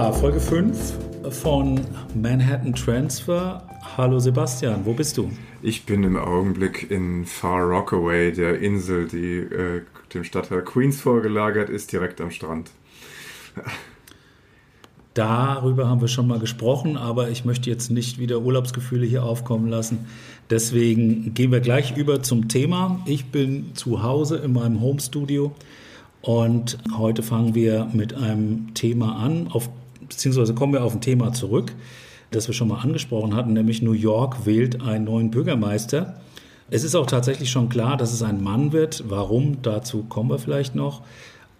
Ja, Folge 5 von Manhattan Transfer. Hallo Sebastian, wo bist du? Ich bin im Augenblick in Far Rockaway, der Insel, die äh, dem Stadtteil Queens vorgelagert ist, direkt am Strand. Darüber haben wir schon mal gesprochen, aber ich möchte jetzt nicht wieder Urlaubsgefühle hier aufkommen lassen. Deswegen gehen wir gleich über zum Thema. Ich bin zu Hause in meinem Homestudio und heute fangen wir mit einem Thema an, auf, beziehungsweise kommen wir auf ein Thema zurück, das wir schon mal angesprochen hatten, nämlich New York wählt einen neuen Bürgermeister. Es ist auch tatsächlich schon klar, dass es ein Mann wird. Warum? Dazu kommen wir vielleicht noch.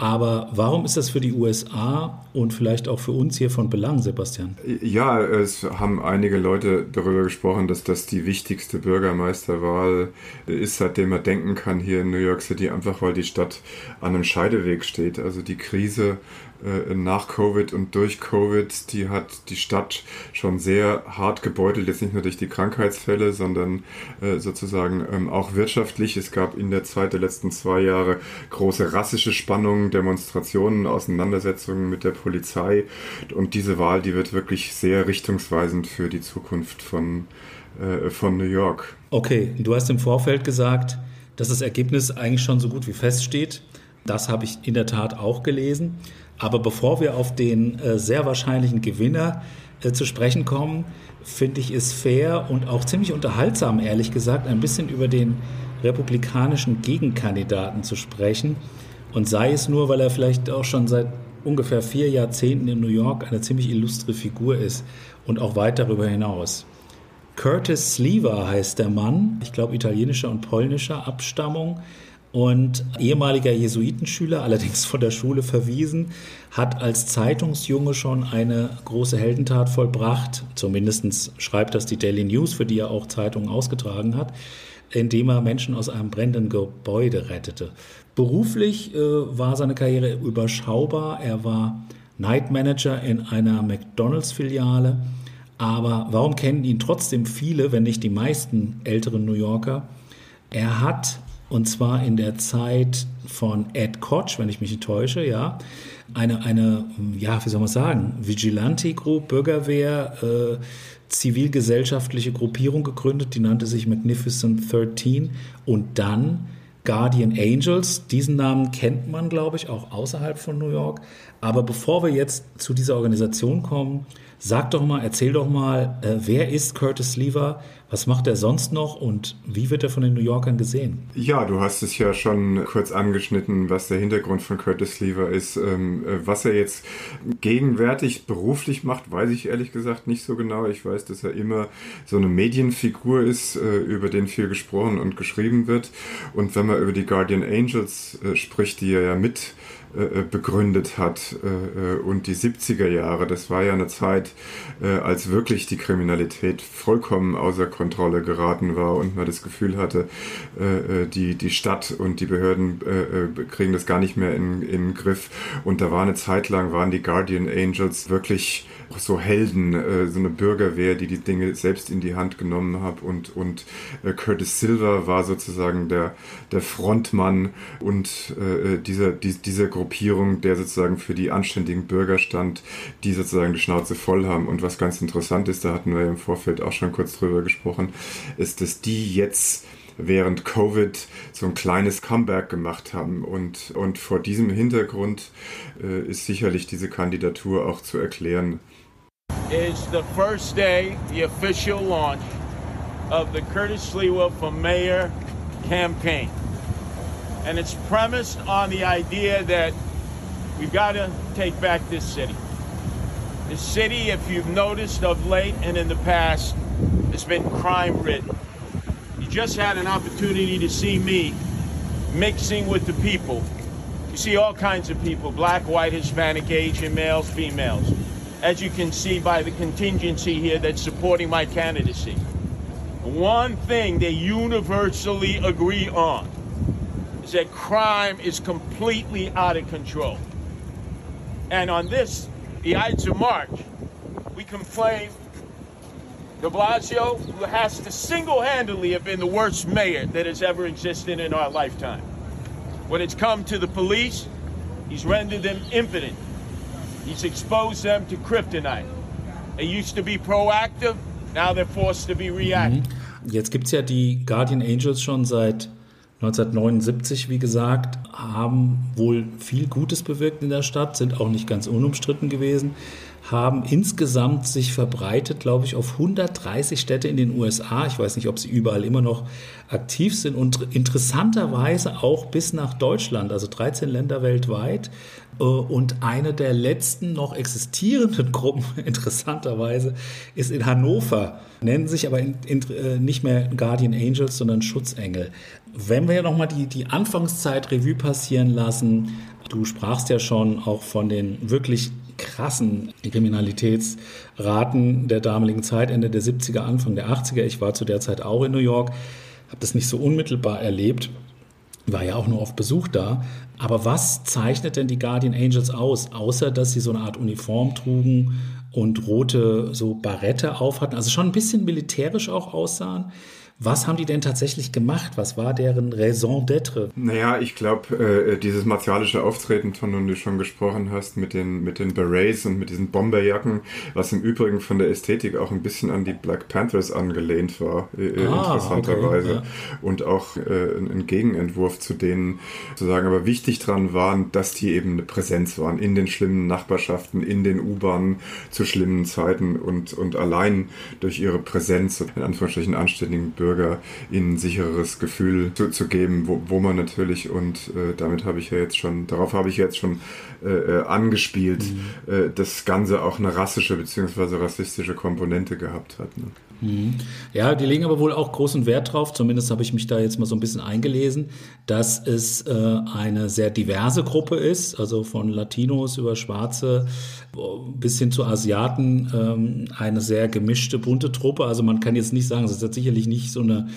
Aber warum ist das für die USA und vielleicht auch für uns hier von Belang, Sebastian? Ja, es haben einige Leute darüber gesprochen, dass das die wichtigste Bürgermeisterwahl ist, seitdem man denken kann hier in New York City, einfach weil die Stadt an einem Scheideweg steht. Also die Krise nach Covid und durch Covid, die hat die Stadt schon sehr hart gebeutelt, jetzt nicht nur durch die Krankheitsfälle, sondern äh, sozusagen ähm, auch wirtschaftlich. Es gab in der Zeit der letzten zwei Jahre große rassische Spannungen, Demonstrationen, Auseinandersetzungen mit der Polizei und diese Wahl, die wird wirklich sehr richtungsweisend für die Zukunft von, äh, von New York. Okay, du hast im Vorfeld gesagt, dass das Ergebnis eigentlich schon so gut wie feststeht. Das habe ich in der Tat auch gelesen. Aber bevor wir auf den äh, sehr wahrscheinlichen Gewinner äh, zu sprechen kommen, finde ich es fair und auch ziemlich unterhaltsam, ehrlich gesagt, ein bisschen über den republikanischen Gegenkandidaten zu sprechen. Und sei es nur, weil er vielleicht auch schon seit ungefähr vier Jahrzehnten in New York eine ziemlich illustre Figur ist und auch weit darüber hinaus. Curtis Sleever heißt der Mann, ich glaube italienischer und polnischer Abstammung, und ehemaliger Jesuitenschüler, allerdings von der Schule verwiesen, hat als Zeitungsjunge schon eine große Heldentat vollbracht. Zumindest schreibt das die Daily News, für die er auch Zeitungen ausgetragen hat, indem er Menschen aus einem brennenden Gebäude rettete. Beruflich äh, war seine Karriere überschaubar. Er war Night Manager in einer McDonalds-Filiale. Aber warum kennen ihn trotzdem viele, wenn nicht die meisten älteren New Yorker? Er hat und zwar in der Zeit von Ed Koch, wenn ich mich nicht täusche, ja, eine, eine ja, wie soll man sagen, Vigilante Group, Bürgerwehr, äh, zivilgesellschaftliche Gruppierung gegründet, die nannte sich Magnificent 13 und dann Guardian Angels. Diesen Namen kennt man, glaube ich, auch außerhalb von New York. Aber bevor wir jetzt zu dieser Organisation kommen, sag doch mal, erzähl doch mal, äh, wer ist Curtis Lever? Was macht er sonst noch und wie wird er von den New Yorkern gesehen? Ja, du hast es ja schon kurz angeschnitten, was der Hintergrund von Curtis Lever ist. Ähm, äh, was er jetzt gegenwärtig beruflich macht, weiß ich ehrlich gesagt nicht so genau. Ich weiß, dass er immer so eine Medienfigur ist, äh, über den viel gesprochen und geschrieben wird. Und wenn man über die Guardian Angels äh, spricht, die er ja mit begründet hat äh, und die 70er Jahre, das war ja eine Zeit, äh, als wirklich die Kriminalität vollkommen außer Kontrolle geraten war und man das Gefühl hatte, die, die Stadt und die Behörden kriegen das gar nicht mehr in, in den Griff. Und da war eine Zeit lang, waren die Guardian Angels wirklich so Helden, so eine Bürgerwehr, die die Dinge selbst in die Hand genommen hat und, und Curtis Silver war sozusagen der, der Frontmann und dieser, die, dieser Gruppierung, der sozusagen für die anständigen Bürger stand, die sozusagen die Schnauze voll haben. Und was ganz interessant ist, da hatten wir im Vorfeld auch schon kurz drüber gesprochen, ist, dass die jetzt während Covid so ein kleines Comeback gemacht haben. Und, und vor diesem Hintergrund äh, ist sicherlich diese Kandidatur auch zu erklären. Is the first day, the official launch of the Curtis Slewa for Mayor campaign. and it's premised on the idea that we've got to take back this city. This city, if you've noticed of late and in the past, has been crime ridden. You just had an opportunity to see me mixing with the people. You see all kinds of people black, white, Hispanic, Asian, males, females. As you can see by the contingency here that's supporting my candidacy. One thing they universally agree on is that crime is completely out of control. And on this, the Ides of March, we complain de Blasio, who has to single handedly have been the worst mayor that has ever existed in our lifetime. When it's come to the police, he's rendered them impotent. He's exposed them to kryptonite. They used to be proactive, now they're forced to be reactive. Mhm. Jetzt gibt es ja die Guardian Angels schon seit 1979, wie gesagt, haben wohl viel Gutes bewirkt in der Stadt, sind auch nicht ganz unumstritten gewesen haben insgesamt sich verbreitet, glaube ich, auf 130 Städte in den USA. Ich weiß nicht, ob sie überall immer noch aktiv sind und interessanterweise auch bis nach Deutschland, also 13 Länder weltweit. Äh, und eine der letzten noch existierenden Gruppen, interessanterweise, ist in Hannover, nennen sich aber in, in, äh, nicht mehr Guardian Angels, sondern Schutzengel. Wenn wir nochmal die, die Anfangszeit Revue passieren lassen, Du sprachst ja schon auch von den wirklich krassen Kriminalitätsraten der damaligen Zeit, Ende der 70er, Anfang der 80er. Ich war zu der Zeit auch in New York, habe das nicht so unmittelbar erlebt, war ja auch nur auf Besuch da. Aber was zeichnet denn die Guardian Angels aus, außer dass sie so eine Art Uniform trugen und rote so Barette aufhatten, also schon ein bisschen militärisch auch aussahen? Was haben die denn tatsächlich gemacht? Was war deren Raison d'être? Naja, ich glaube, äh, dieses martialische Auftreten, von dem du schon gesprochen hast, mit den, mit den Berets und mit diesen Bomberjacken, was im Übrigen von der Ästhetik auch ein bisschen an die Black Panthers angelehnt war, äh, äh ah, interessanterweise. Okay, ja. Und auch äh, ein Gegenentwurf zu denen zu sagen, aber wichtig dran waren, dass die eben eine Präsenz waren in den schlimmen Nachbarschaften, in den U-Bahnen zu schlimmen Zeiten und, und allein durch ihre Präsenz, in Anführungsstrichen anständigen Bürger, Bürger ihnen ein sicheres Gefühl zu, zu geben, wo, wo man natürlich, und äh, damit habe ich ja jetzt schon, darauf habe ich jetzt schon äh, äh angespielt, mhm. äh, das Ganze auch eine rassische bzw. rassistische Komponente gehabt hat. Ne? Mhm. Ja, die legen aber wohl auch großen Wert drauf, zumindest habe ich mich da jetzt mal so ein bisschen eingelesen, dass es äh, eine sehr diverse Gruppe ist, also von Latinos über Schwarze bis hin zu Asiaten, ähm, eine sehr gemischte, bunte Truppe. Also man kann jetzt nicht sagen, es ist sicherlich nicht so eine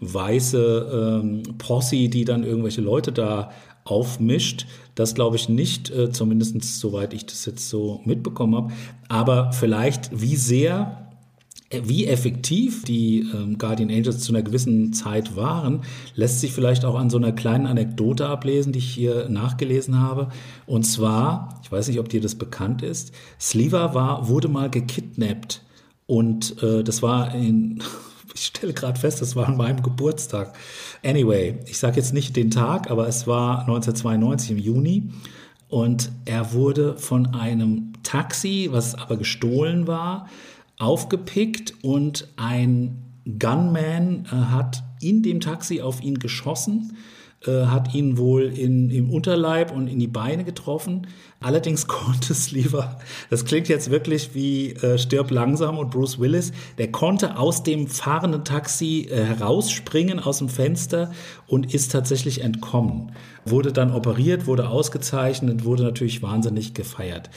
weiße ähm, Posse, die dann irgendwelche Leute da aufmischt. Das glaube ich nicht, äh, zumindest soweit ich das jetzt so mitbekommen habe. Aber vielleicht, wie sehr wie effektiv die ähm, Guardian Angels zu einer gewissen Zeit waren, lässt sich vielleicht auch an so einer kleinen Anekdote ablesen, die ich hier nachgelesen habe. Und zwar, ich weiß nicht, ob dir das bekannt ist, Sliva war, wurde mal gekidnappt. Und äh, das war in, ich stelle gerade fest, das war an meinem Geburtstag. Anyway, ich sage jetzt nicht den Tag, aber es war 1992 im Juni. Und er wurde von einem Taxi, was aber gestohlen war, aufgepickt und ein Gunman äh, hat in dem Taxi auf ihn geschossen, äh, hat ihn wohl in, im Unterleib und in die Beine getroffen. Allerdings konnte Sliver, das klingt jetzt wirklich wie äh, Stirb langsam und Bruce Willis, der konnte aus dem fahrenden Taxi herausspringen aus dem Fenster und ist tatsächlich entkommen. Wurde dann operiert, wurde ausgezeichnet, wurde natürlich wahnsinnig gefeiert.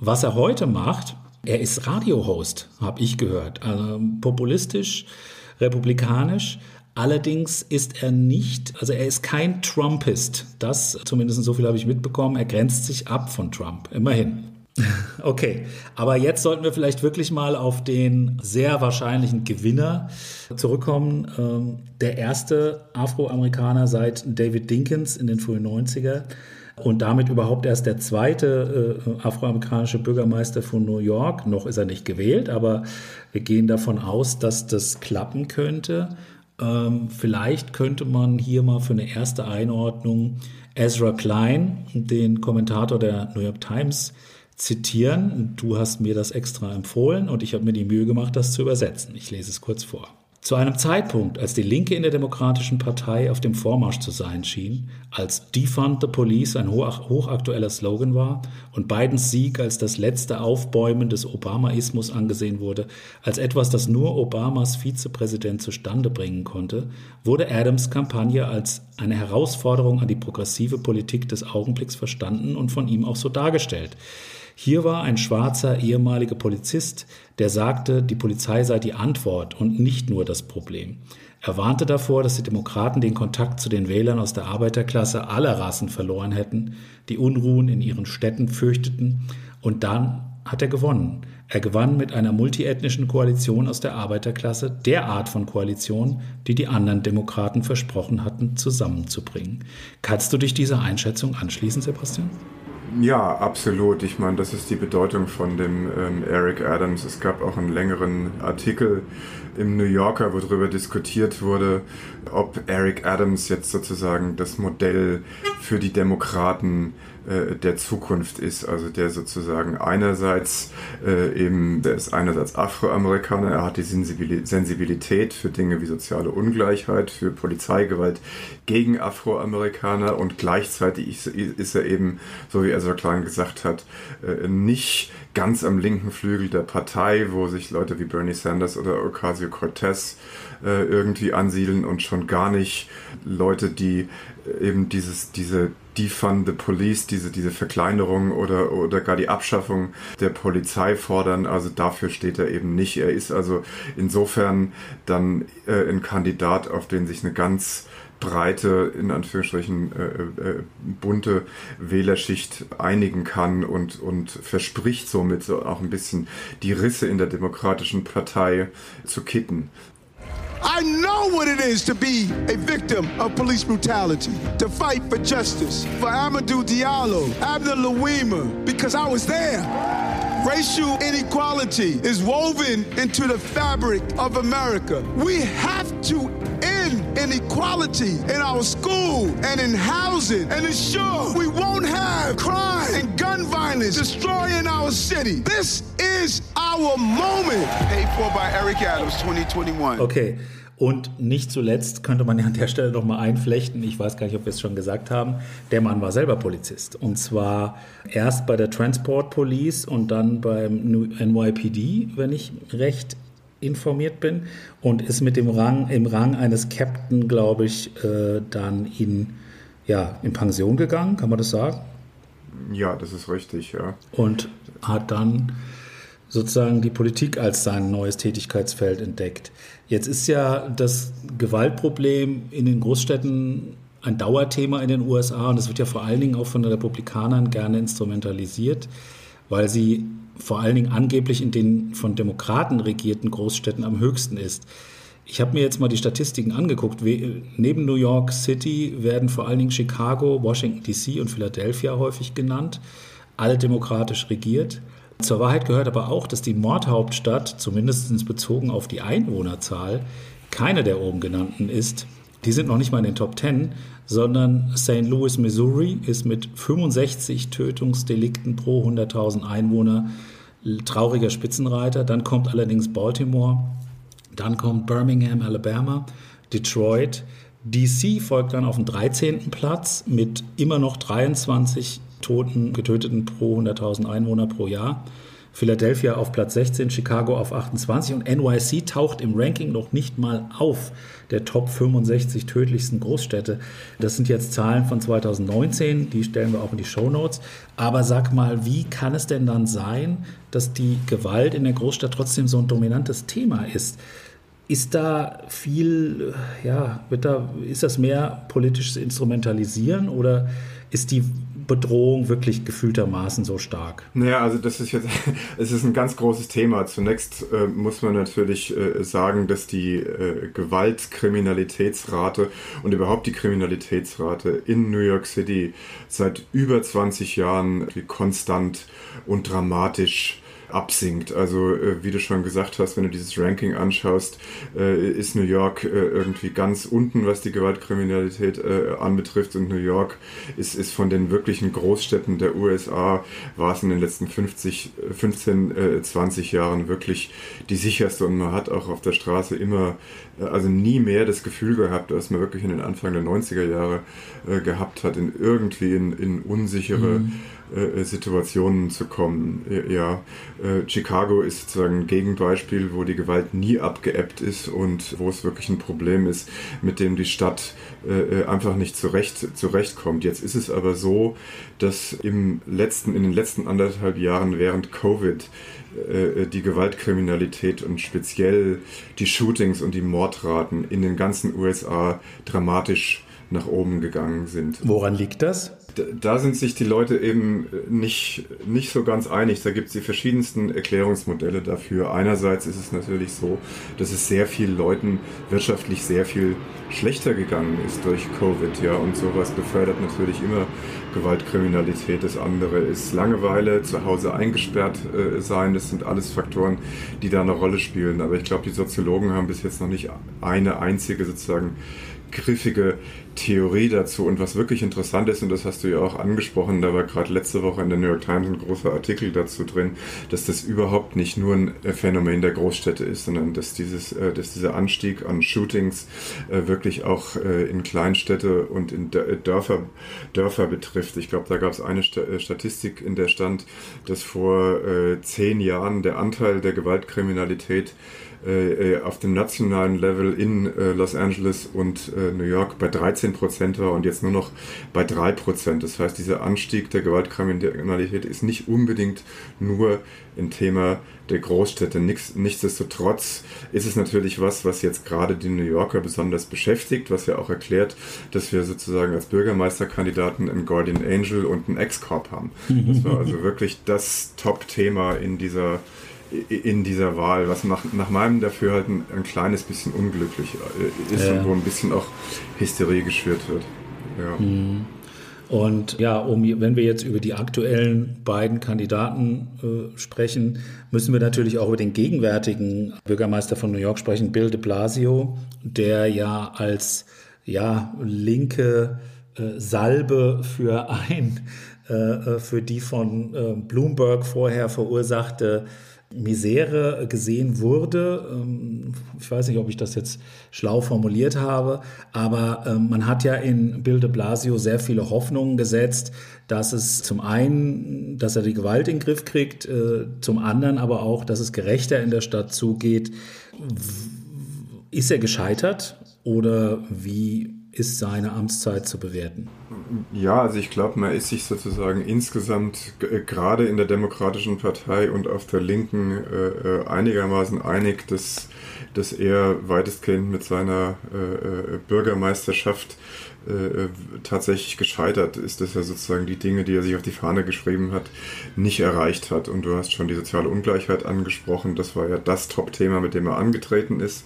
Was er heute macht, er ist Radiohost, habe ich gehört. Also populistisch, republikanisch. Allerdings ist er nicht, also er ist kein Trumpist. Das, zumindest so viel habe ich mitbekommen, er grenzt sich ab von Trump. Immerhin. Okay, aber jetzt sollten wir vielleicht wirklich mal auf den sehr wahrscheinlichen Gewinner zurückkommen. Ähm, der erste Afroamerikaner seit David Dinkins in den frühen 90er und damit überhaupt erst der zweite äh, afroamerikanische Bürgermeister von New York. Noch ist er nicht gewählt, aber wir gehen davon aus, dass das klappen könnte. Ähm, vielleicht könnte man hier mal für eine erste Einordnung Ezra Klein, den Kommentator der New York Times, zitieren. Du hast mir das extra empfohlen und ich habe mir die Mühe gemacht, das zu übersetzen. Ich lese es kurz vor. Zu einem Zeitpunkt, als die Linke in der Demokratischen Partei auf dem Vormarsch zu sein schien, als Defund the Police ein hochaktueller Slogan war und Bidens Sieg als das letzte Aufbäumen des Obamaismus angesehen wurde, als etwas, das nur Obamas Vizepräsident zustande bringen konnte, wurde Adams Kampagne als eine Herausforderung an die progressive Politik des Augenblicks verstanden und von ihm auch so dargestellt. Hier war ein schwarzer ehemaliger Polizist, der sagte, die Polizei sei die Antwort und nicht nur das Problem. Er warnte davor, dass die Demokraten den Kontakt zu den Wählern aus der Arbeiterklasse aller Rassen verloren hätten, die Unruhen in ihren Städten fürchteten, und dann hat er gewonnen. Er gewann mit einer multiethnischen Koalition aus der Arbeiterklasse, der Art von Koalition, die die anderen Demokraten versprochen hatten, zusammenzubringen. Kannst du dich dieser Einschätzung anschließen, Sebastian? Ja, absolut. Ich meine, das ist die Bedeutung von dem ähm, Eric Adams. Es gab auch einen längeren Artikel im New Yorker, wo darüber diskutiert wurde, ob Eric Adams jetzt sozusagen das Modell für die Demokraten äh, der Zukunft ist. Also der sozusagen einerseits äh, eben, der ist einerseits Afroamerikaner, er hat die Sensibilität für Dinge wie soziale Ungleichheit, für Polizeigewalt gegen Afroamerikaner und gleichzeitig ist er eben, so wie Ezra Klein gesagt hat, äh, nicht ganz am linken Flügel der Partei, wo sich Leute wie Bernie Sanders oder Ocasio-Cortez äh, irgendwie ansiedeln und schon gar nicht Leute, die eben dieses, diese Defund the Police, diese, diese Verkleinerung oder, oder gar die Abschaffung der Polizei fordern. Also dafür steht er eben nicht. Er ist also insofern dann äh, ein Kandidat, auf den sich eine ganz breite, in Anführungsstrichen äh, äh, bunte Wählerschicht einigen kann und, und verspricht somit so auch ein bisschen die Risse in der Demokratischen Partei zu kitten. I know what it is to be a victim of police brutality, to fight for justice, for Amadou Diallo, Abner Louima, because I was there. Racial inequality is woven into the fabric of America. We have to inequality in our school and in housing and ensure we won't have crime and gun violence destroying our city. This is our moment. Paid for by Eric Adams 2021. Okay. Und nicht zuletzt könnte man ja an der Stelle noch mal einflechten, ich weiß gar nicht, ob wir es schon gesagt haben, der Mann war selber Polizist. Und zwar erst bei der Transport Police und dann beim NYPD, wenn ich recht informiert bin. Und ist mit dem Rang, im Rang eines Captain, glaube ich, äh, dann in, ja, in Pension gegangen, kann man das sagen? Ja, das ist richtig, ja. Und hat dann sozusagen die Politik als sein neues Tätigkeitsfeld entdeckt. Jetzt ist ja das Gewaltproblem in den Großstädten ein Dauerthema in den USA und es wird ja vor allen Dingen auch von den Republikanern gerne instrumentalisiert, weil sie vor allen Dingen angeblich in den von Demokraten regierten Großstädten am höchsten ist. Ich habe mir jetzt mal die Statistiken angeguckt. Neben New York City werden vor allen Dingen Chicago, Washington DC und Philadelphia häufig genannt, alle demokratisch regiert. Zur Wahrheit gehört aber auch, dass die Mordhauptstadt, zumindest bezogen auf die Einwohnerzahl, keine der oben genannten ist. Die sind noch nicht mal in den Top 10, sondern St. Louis, Missouri ist mit 65 Tötungsdelikten pro 100.000 Einwohner trauriger Spitzenreiter. Dann kommt allerdings Baltimore, dann kommt Birmingham, Alabama, Detroit. DC folgt dann auf dem 13. Platz mit immer noch 23 Toten, Getöteten pro 100.000 Einwohner pro Jahr. Philadelphia auf Platz 16, Chicago auf 28 und NYC taucht im Ranking noch nicht mal auf, der Top 65 tödlichsten Großstädte. Das sind jetzt Zahlen von 2019, die stellen wir auch in die Show Notes. Aber sag mal, wie kann es denn dann sein, dass die Gewalt in der Großstadt trotzdem so ein dominantes Thema ist? Ist da viel, ja, wird da, ist das mehr politisches Instrumentalisieren oder ist die Bedrohung wirklich gefühltermaßen so stark? Naja, also das ist jetzt, es ist ein ganz großes Thema. Zunächst äh, muss man natürlich äh, sagen, dass die äh, Gewaltkriminalitätsrate und überhaupt die Kriminalitätsrate in New York City seit über 20 Jahren konstant und dramatisch absinkt. Also äh, wie du schon gesagt hast, wenn du dieses Ranking anschaust, äh, ist New York äh, irgendwie ganz unten, was die Gewaltkriminalität anbetrifft. Und New York ist, ist von den wirklichen Großstädten der USA, war es in den letzten 50, 15, 20 Jahren wirklich die sicherste. Und man hat auch auf der Straße immer, also nie mehr das Gefühl gehabt, als man wirklich in den Anfang der 90er Jahre gehabt hat, in irgendwie in, in unsichere mhm Situationen zu kommen. Ja, äh, Chicago ist sozusagen ein Gegenbeispiel, wo die Gewalt nie abgeebbt ist und wo es wirklich ein Problem ist, mit dem die Stadt einfach nicht zurecht, zurechtkommt. Jetzt ist es aber so, dass im letzten, in den letzten anderthalb Jahren während Covid die Gewaltkriminalität und speziell die Shootings und die Mordraten in den ganzen USA dramatisch nach oben gegangen sind. Woran liegt das? Da sind sich die Leute eben nicht, nicht so ganz einig. Da gibt es die verschiedensten Erklärungsmodelle dafür. Einerseits ist es natürlich so, dass es sehr vielen Leuten wirtschaftlich sehr viel schlechter gegangen ist durch Covid, ja, und sowas befördert natürlich immer Gewaltkriminalität. Das andere ist Langeweile, zu Hause eingesperrt äh, sein. Das sind alles Faktoren, die da eine Rolle spielen. Aber ich glaube, die Soziologen haben bis jetzt noch nicht eine einzige sozusagen griffige Theorie dazu. Und was wirklich interessant ist, und das hast du ja auch angesprochen, da war gerade letzte Woche in der New York Times ein großer Artikel dazu drin, dass das überhaupt nicht nur ein Phänomen der Großstädte ist, sondern dass, dieses, äh, dass dieser Anstieg an Shootings äh, wirklich auch äh, in Kleinstädte und in Dörfer, Dörfer betrifft. Ich glaube, da gab es eine Statistik, in der stand, dass vor zehn Jahren der Anteil der Gewaltkriminalität äh, auf dem nationalen Level in äh, Los Angeles und äh, New York bei 13 Prozent war und jetzt nur noch bei 3 Prozent. Das heißt, dieser Anstieg der Gewaltkriminalität ist nicht unbedingt nur ein Thema der Großstädte. Nichts, nichtsdestotrotz ist es natürlich was, was jetzt gerade die New Yorker besonders beschäftigt, was ja auch erklärt, dass wir sozusagen als Bürgermeisterkandidaten einen Guardian Angel und einen Ex-Corp haben. Das war also wirklich das Top-Thema in dieser in dieser Wahl, was nach, nach meinem Dafürhalten ein kleines bisschen unglücklich äh, ist ja. und wo ein bisschen auch Hysterie geschürt wird. Ja. Mhm. Und ja, um, wenn wir jetzt über die aktuellen beiden Kandidaten äh, sprechen, müssen wir natürlich auch über den gegenwärtigen Bürgermeister von New York sprechen, Bill de Blasio, der ja als ja, linke äh, Salbe für ein äh, äh für die von äh, Bloomberg vorher verursachte Misere gesehen wurde. Ähm, ich weiß nicht, ob ich das jetzt schlau formuliert habe, aber ähm, man hat ja in Bill de Blasio sehr viele Hoffnungen gesetzt, dass es zum einen, dass er die Gewalt in den Griff kriegt, äh, zum anderen aber auch, dass es gerechter in der Stadt zugeht. Ist er gescheitert oder wie ist seine Amtszeit zu bewerten? Ja, also ich glaube, man ist sich sozusagen insgesamt äh, gerade in der Demokratischen Partei und auf der Linken äh, äh, einigermaßen einig, dass, dass er weitestgehend mit seiner äh, äh Bürgermeisterschaft äh, tatsächlich gescheitert ist, dass er sozusagen die Dinge, die er sich auf die Fahne geschrieben hat, nicht erreicht hat. Und du hast schon die soziale Ungleichheit angesprochen. Das war ja das Top-Thema, mit dem er angetreten ist.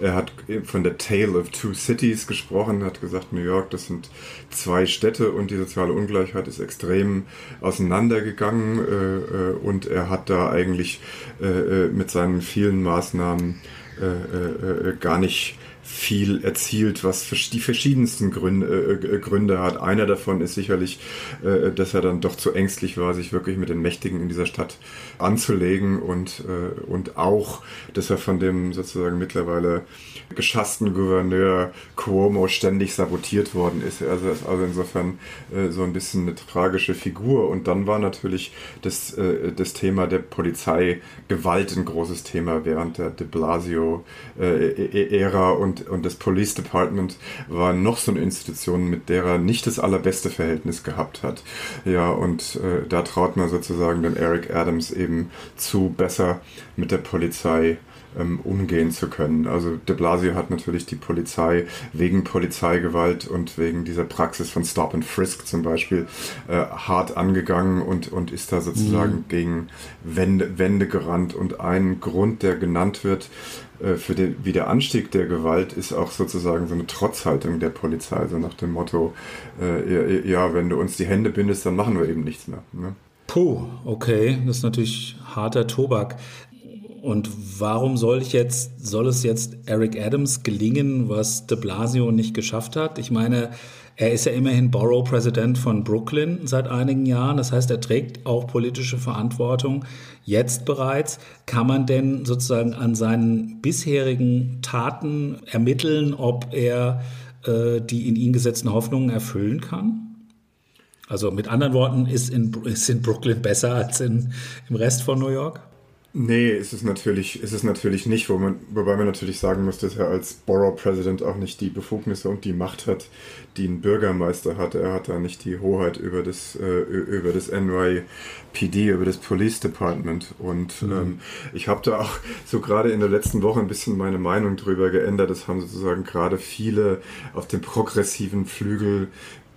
Er hat von der Tale of Two Cities gesprochen, hat gesagt, New York, das sind zwei Städte und die soziale Ungleichheit ist extrem auseinandergegangen. Äh, äh, und er hat da eigentlich mit seinen vielen Maßnahmen gar nicht viel erzielt, was die verschiedensten Gründe, äh, Gründe hat. Einer davon ist sicherlich, äh, dass er dann doch zu ängstlich war, sich wirklich mit den Mächtigen in dieser Stadt anzulegen und, äh, und auch, dass er von dem sozusagen mittlerweile geschassten Gouverneur Cuomo ständig sabotiert worden ist. Also, also insofern äh, so ein bisschen eine tragische Figur. Und dann war natürlich das, äh, das Thema der Polizeigewalt ein großes Thema während der de Blasio-Ära äh, und und, und das Police Department war noch so eine Institution, mit der er nicht das allerbeste Verhältnis gehabt hat. Ja, und äh, da traut man sozusagen den Eric Adams eben zu, besser mit der Polizei ähm, umgehen zu können. Also de Blasio hat natürlich die Polizei wegen Polizeigewalt und wegen dieser Praxis von Stop and Frisk zum Beispiel äh, hart angegangen und, und ist da sozusagen mhm. gegen Wände, Wände gerannt. Und ein Grund, der genannt wird, äh, für den Wiederanstieg der Gewalt ist auch sozusagen so eine Trotzhaltung der Polizei, also nach dem Motto, äh, ja, wenn du uns die Hände bindest, dann machen wir eben nichts mehr. Ne? Puh, okay, das ist natürlich harter Tobak. Und warum soll ich jetzt, soll es jetzt Eric Adams gelingen, was de Blasio nicht geschafft hat? Ich meine, er ist ja immerhin Borough President von Brooklyn seit einigen Jahren. Das heißt, er trägt auch politische Verantwortung jetzt bereits. Kann man denn sozusagen an seinen bisherigen Taten ermitteln, ob er äh, die in ihn gesetzten Hoffnungen erfüllen kann? Also mit anderen Worten, ist in, ist in Brooklyn besser als in, im Rest von New York? Nee, ist es natürlich, ist es natürlich nicht, wo man, wobei man natürlich sagen muss, dass er als Borough President auch nicht die Befugnisse und die Macht hat, die ein Bürgermeister hat. Er hat da nicht die Hoheit über das, äh, über das NYPD, über das Police Department. Und mhm. ähm, ich habe da auch so gerade in der letzten Woche ein bisschen meine Meinung drüber geändert. Das haben sozusagen gerade viele auf dem progressiven Flügel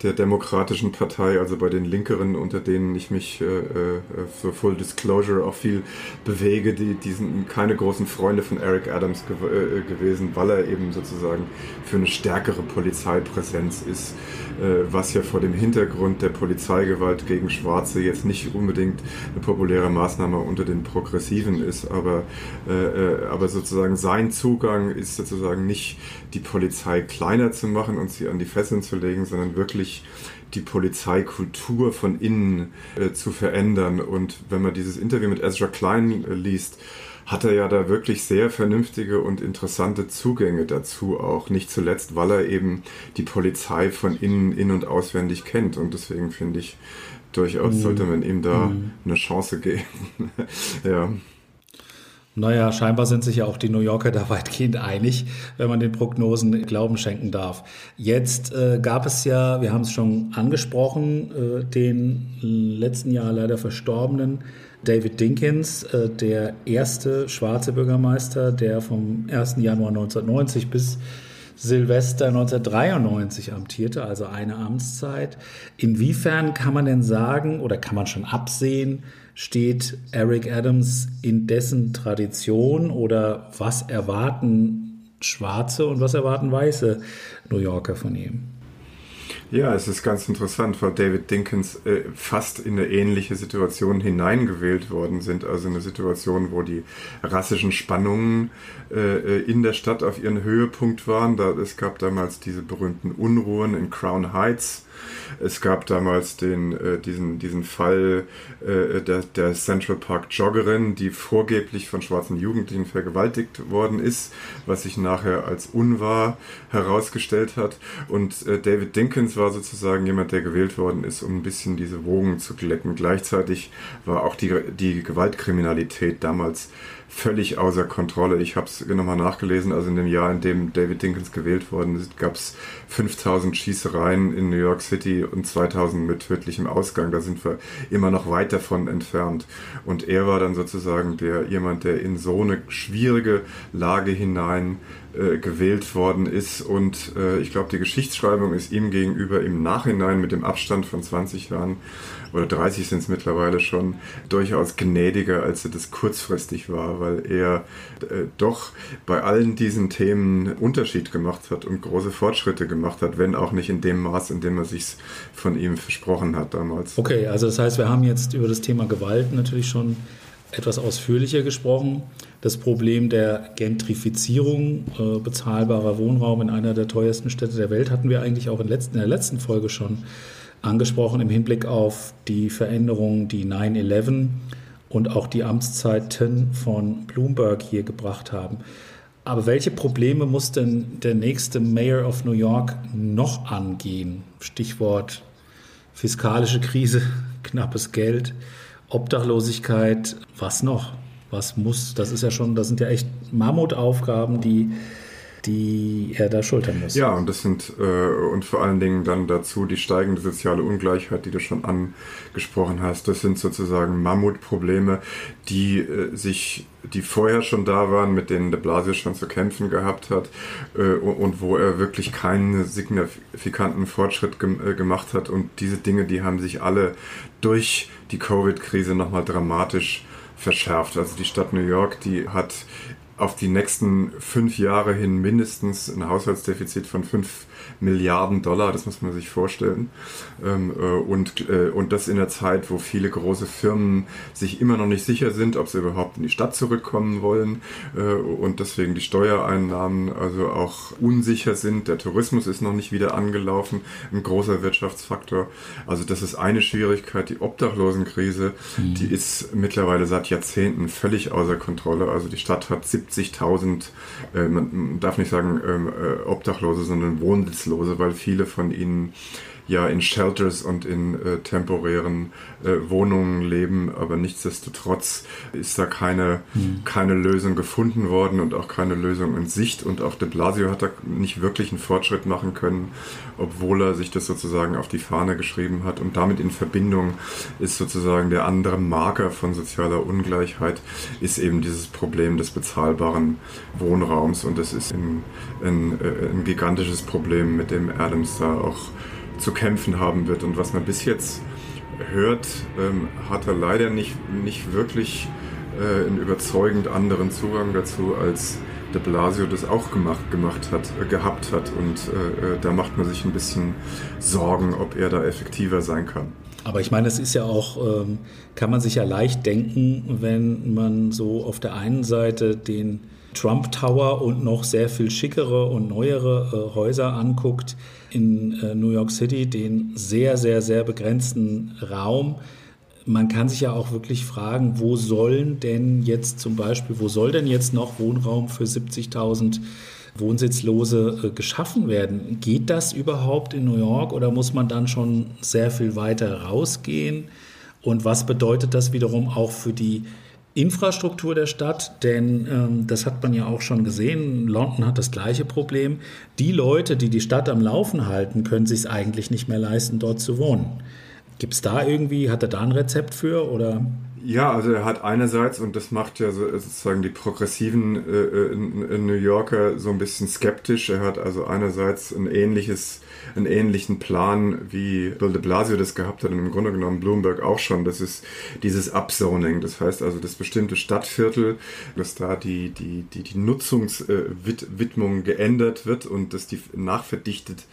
der Demokratischen Partei, also bei den Linkeren, unter denen ich mich äh, äh, für Full Disclosure auch viel bewege, die, die sind keine großen Freunde von Eric Adams gew äh, gewesen, weil er eben sozusagen für eine stärkere Polizeipräsenz ist, äh, was ja vor dem Hintergrund der Polizeigewalt gegen Schwarze jetzt nicht unbedingt eine populäre Maßnahme unter den Progressiven ist, aber, äh, äh, aber sozusagen sein Zugang ist sozusagen nicht die Polizei kleiner zu machen und sie an die Fesseln zu legen, sondern wirklich die Polizeikultur von innen äh, zu verändern. Und wenn man dieses Interview mit Ezra Klein äh, liest, hat er ja da wirklich sehr vernünftige und interessante Zugänge dazu auch. Nicht zuletzt, weil er eben die Polizei von innen, in- und auswendig kennt. Und deswegen finde ich, durchaus mhm. sollte man ihm da mhm. eine Chance geben. ja. Naja, scheinbar sind sich ja auch die New Yorker da weitgehend einig, wenn man den Prognosen Glauben schenken darf. Jetzt äh, gab es ja, wir haben es schon angesprochen, äh, den letzten Jahr leider verstorbenen David Dinkins, äh, der erste schwarze Bürgermeister, der vom 1. Januar 1990 bis Silvester 1993 amtierte, also eine Amtszeit. Inwiefern kann man denn sagen oder kann man schon absehen, steht Eric Adams in dessen Tradition oder was erwarten Schwarze und was erwarten Weiße New Yorker von ihm? Ja, es ist ganz interessant, weil David Dinkins äh, fast in eine ähnliche Situation hineingewählt worden sind. Also eine Situation, wo die rassischen Spannungen äh, in der Stadt auf ihren Höhepunkt waren. Da, es gab damals diese berühmten Unruhen in Crown Heights es gab damals den, äh, diesen, diesen Fall äh, der, der Central Park Joggerin, die vorgeblich von schwarzen Jugendlichen vergewaltigt worden ist, was sich nachher als unwahr herausgestellt hat. Und äh, David Dinkins war sozusagen jemand, der gewählt worden ist, um ein bisschen diese Wogen zu glätten. Gleichzeitig war auch die, die Gewaltkriminalität damals völlig außer Kontrolle. Ich habe es nochmal nachgelesen, also in dem Jahr, in dem David Dinkins gewählt worden ist, gab es 5000 Schießereien in New York City und 2000 mit tödlichem Ausgang. Da sind wir immer noch weit davon entfernt. Und er war dann sozusagen der jemand, der in so eine schwierige Lage hinein äh, gewählt worden ist. Und äh, ich glaube, die Geschichtsschreibung ist ihm gegenüber im Nachhinein mit dem Abstand von 20 Jahren oder 30 sind es mittlerweile schon, durchaus gnädiger, als er das kurzfristig war, weil er äh, doch bei allen diesen Themen Unterschied gemacht hat und große Fortschritte gemacht hat, wenn auch nicht in dem Maß, in dem er sich von ihm versprochen hat damals. Okay, also das heißt, wir haben jetzt über das Thema Gewalt natürlich schon etwas ausführlicher gesprochen. Das Problem der Gentrifizierung, äh, bezahlbarer Wohnraum in einer der teuersten Städte der Welt hatten wir eigentlich auch in, letzten, in der letzten Folge schon angesprochen im Hinblick auf die Veränderungen, die 9-11 und auch die Amtszeiten von Bloomberg hier gebracht haben. Aber welche Probleme muss denn der nächste Mayor of New York noch angehen? Stichwort fiskalische Krise, knappes Geld, Obdachlosigkeit, was noch? Was muss, das ist ja schon, das sind ja echt Mammutaufgaben, die die er da schultern muss. Ja, und das sind äh, und vor allen Dingen dann dazu die steigende soziale Ungleichheit, die du schon angesprochen hast. Das sind sozusagen Mammutprobleme, die äh, sich, die vorher schon da waren, mit denen de Blasio schon zu kämpfen gehabt hat äh, und, wo er wirklich keinen signifikanten Fortschritt gem äh, gemacht hat. Und diese Dinge, die haben sich alle durch die Covid-Krise nochmal dramatisch verschärft. Also die Stadt New York, die hat auf die nächsten fünf Jahre hin mindestens ein Haushaltsdefizit von fünf Milliarden Dollar, das muss man sich vorstellen. Ähm, äh, und, äh, und das in der Zeit, wo viele große Firmen sich immer noch nicht sicher sind, ob sie überhaupt in die Stadt zurückkommen wollen äh, und deswegen die Steuereinnahmen also auch unsicher sind. Der Tourismus ist noch nicht wieder angelaufen, ein großer Wirtschaftsfaktor. Also das ist eine Schwierigkeit. Die Obdachlosenkrise, mhm. die ist mittlerweile seit Jahrzehnten völlig außer Kontrolle. Also die Stadt hat 70.000, man darf nicht sagen ähm, Obdachlose, sondern Wohnsitz Arbeitslose, weil viele von ihnen ja in Shelters und in äh, temporären äh, Wohnungen leben, aber nichtsdestotrotz ist da keine, mhm. keine Lösung gefunden worden und auch keine Lösung in Sicht. Und auch de Blasio hat da nicht wirklich einen Fortschritt machen können, obwohl er sich das sozusagen auf die Fahne geschrieben hat. Und damit in Verbindung ist sozusagen der andere Marker von sozialer Ungleichheit ist eben dieses Problem des bezahlbaren Wohnraums. Und das ist ein, ein, äh, ein gigantisches Problem, mit dem Adams da auch zu kämpfen haben wird. Und was man bis jetzt hört, ähm, hat er leider nicht, nicht wirklich äh, einen überzeugend anderen Zugang dazu, als de Blasio das auch gemacht, gemacht hat, äh, gehabt hat. Und äh, äh, da macht man sich ein bisschen Sorgen, ob er da effektiver sein kann. Aber ich meine, es ist ja auch, ähm, kann man sich ja leicht denken, wenn man so auf der einen Seite den Trump Tower und noch sehr viel schickere und neuere äh, Häuser anguckt in äh, New York City, den sehr, sehr, sehr begrenzten Raum. Man kann sich ja auch wirklich fragen, wo sollen denn jetzt zum Beispiel, wo soll denn jetzt noch Wohnraum für 70.000 Wohnsitzlose äh, geschaffen werden? Geht das überhaupt in New York oder muss man dann schon sehr viel weiter rausgehen? Und was bedeutet das wiederum auch für die Infrastruktur der Stadt, denn ähm, das hat man ja auch schon gesehen. London hat das gleiche Problem. Die Leute, die die Stadt am Laufen halten, können sich es eigentlich nicht mehr leisten, dort zu wohnen. Gibt es da irgendwie, hat er da ein Rezept für oder? Ja, also er hat einerseits, und das macht ja so, sozusagen die progressiven äh, äh New Yorker so ein bisschen skeptisch, er hat also einerseits ein ähnliches einen ähnlichen Plan, wie Bill de Blasio das gehabt hat und im Grunde genommen Bloomberg auch schon. Das ist dieses Upzoning. Das heißt also, das bestimmte Stadtviertel, dass da die, die, die, die Nutzungswidmung geändert wird und dass die nachverdichtet äh,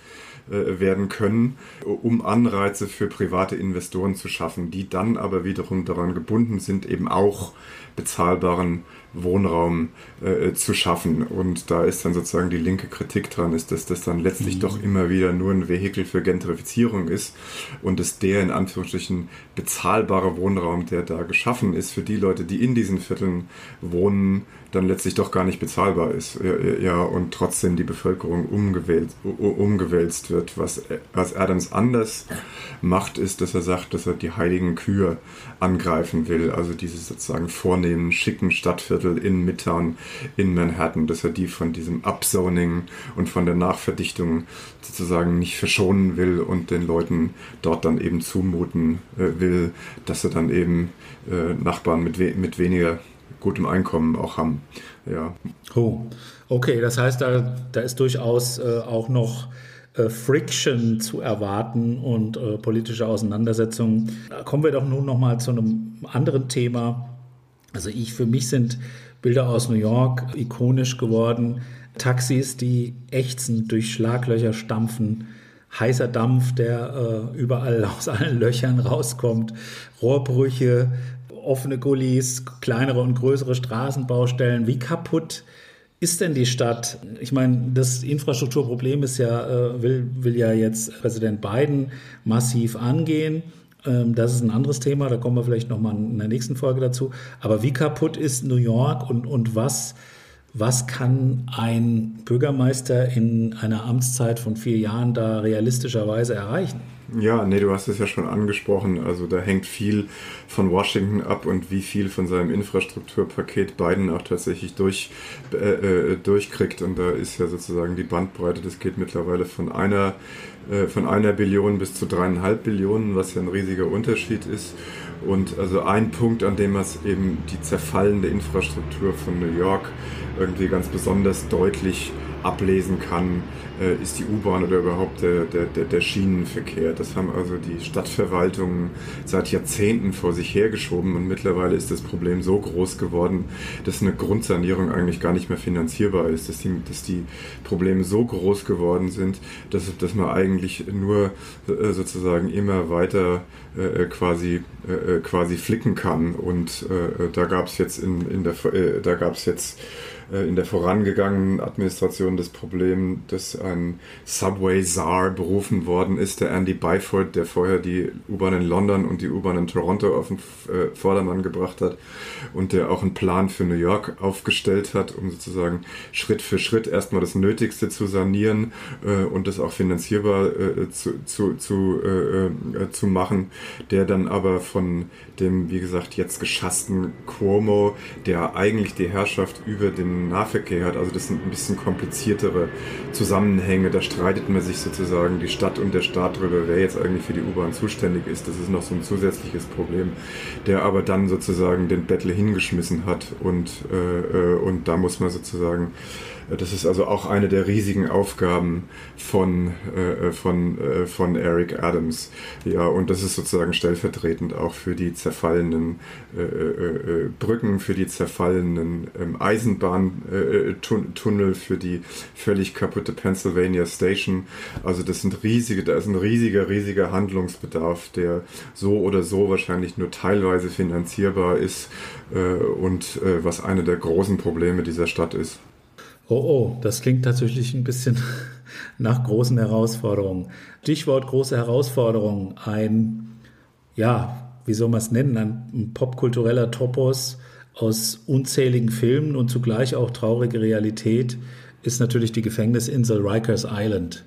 werden können, um Anreize für private Investoren zu schaffen, die dann aber wiederum daran gebunden sind, eben auch bezahlbaren Wohnraum äh, zu schaffen. Und da ist dann sozusagen die linke Kritik dran, ist, dass das dann letztlich mhm. doch immer wieder nur ein Vehikel für Gentrifizierung ist und dass der in Anführungsstrichen bezahlbare Wohnraum, der da geschaffen ist für die Leute, die in diesen Vierteln wohnen, dann letztlich doch gar nicht bezahlbar ist. Ja, und trotzdem die Bevölkerung umgewälzt, umgewälzt wird. Was, was Adams anders macht, ist, dass er sagt, dass er die heiligen Kühe angreifen will. Also diese sozusagen vornehmen, schicken Stadtviertel in Midtown, in Manhattan, dass er die von diesem Upzoning und von der Nachverdichtung sozusagen nicht verschonen will und den Leuten dort dann eben zumuten äh, will, dass sie dann eben äh, Nachbarn mit, we mit weniger gutem Einkommen auch haben. Ja. Oh, okay, das heißt, da, da ist durchaus äh, auch noch äh, Friction zu erwarten und äh, politische Auseinandersetzungen. Kommen wir doch nun noch mal zu einem anderen Thema. Also ich, für mich sind Bilder aus New York ikonisch geworden. Taxis, die ächzend durch Schlaglöcher stampfen, heißer Dampf, der äh, überall aus allen Löchern rauskommt, Rohrbrüche, offene Gullis, kleinere und größere Straßenbaustellen. Wie kaputt ist denn die Stadt? Ich meine, das Infrastrukturproblem ist ja, äh, will, will ja jetzt Präsident Biden massiv angehen. Ähm, das ist ein anderes Thema, da kommen wir vielleicht nochmal in der nächsten Folge dazu. Aber wie kaputt ist New York und, und was, was kann ein Bürgermeister in einer Amtszeit von vier Jahren da realistischerweise erreichen? Ja, nee, du hast es ja schon angesprochen. Also da hängt viel von Washington ab und wie viel von seinem Infrastrukturpaket Biden auch tatsächlich durch, äh, äh, durchkriegt. Und da ist ja sozusagen die Bandbreite, das geht mittlerweile von einer, äh, von einer Billion bis zu dreieinhalb Billionen, was ja ein riesiger Unterschied ist. Und also ein Punkt, an dem es eben die zerfallende Infrastruktur von New York irgendwie ganz besonders deutlich ablesen kann, äh, ist die U-Bahn oder überhaupt der, der, der, Schienenverkehr. Das haben also die Stadtverwaltungen seit Jahrzehnten vor sich hergeschoben und mittlerweile ist das Problem so groß geworden, dass eine Grundsanierung eigentlich gar nicht mehr finanzierbar ist, dass die, dass die Probleme so groß geworden sind, dass, dass man eigentlich nur äh, sozusagen immer weiter äh, quasi, quasi flicken kann. Und da gab es jetzt in, in der, da gab es jetzt äh, in der vorangegangenen Administration das Problem, dass ein Subway-Czar berufen worden ist, der Andy Byford, der vorher die U-Bahn in London und die U-Bahn in Toronto auf den äh, Vordermann gebracht hat und der auch einen Plan für New York aufgestellt hat, um sozusagen Schritt für Schritt erstmal das Nötigste zu sanieren äh, und das auch finanzierbar zu, zu, zu, zu machen, der dann aber von dem, wie gesagt, jetzt geschassten Cuomo, der eigentlich die Herrschaft über den Nahverkehr hat. Also das sind ein bisschen kompliziertere Zusammenhänge. Da streitet man sich sozusagen die Stadt und der Staat darüber, wer jetzt eigentlich für die U-Bahn zuständig ist. Das ist noch so ein zusätzliches Problem, der aber dann sozusagen den Bettel hingeschmissen hat und, äh, äh und da muss man sozusagen Das ist also auch eine der riesigen Aufgaben von, äh, von, äh, von Eric Adams. Ja, und das ist sozusagen stellvertretend auch für die zerfallenen äh, äh, äh Brücken, für die zerfallenen ähm, Eisenbahntunnel, für die völlig kaputte Pennsylvania Station. Also das sind riesige, da ist ein riesiger, riesiger Handlungsbedarf, der so oder so wahrscheinlich nur teilweise finanzierbar ist und was eine der großen Probleme dieser Stadt ist. Oh, oh, das klingt tatsächlich ein bisschen nach großen Herausforderungen. Stichwort große Herausforderungen. Ein, ja, wie soll man es nennen, ein popkultureller Topos aus unzähligen Filmen und zugleich auch traurige Realität ist natürlich die Gefängnisinsel Rikers Island.